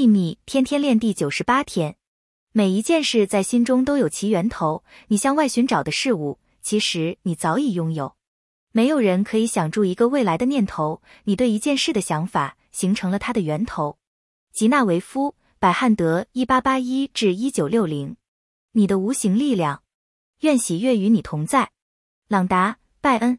秘密天天练第九十八天每一件事在心中都有其源头你向外寻找的事物其实你早已拥有。没有人可以想住一个未来的念头你对一件事的想法形成了它的源头吉纳维夫百汉德一八八一至一九六零。你的无形力量愿喜悦与你同在。朗达拜恩。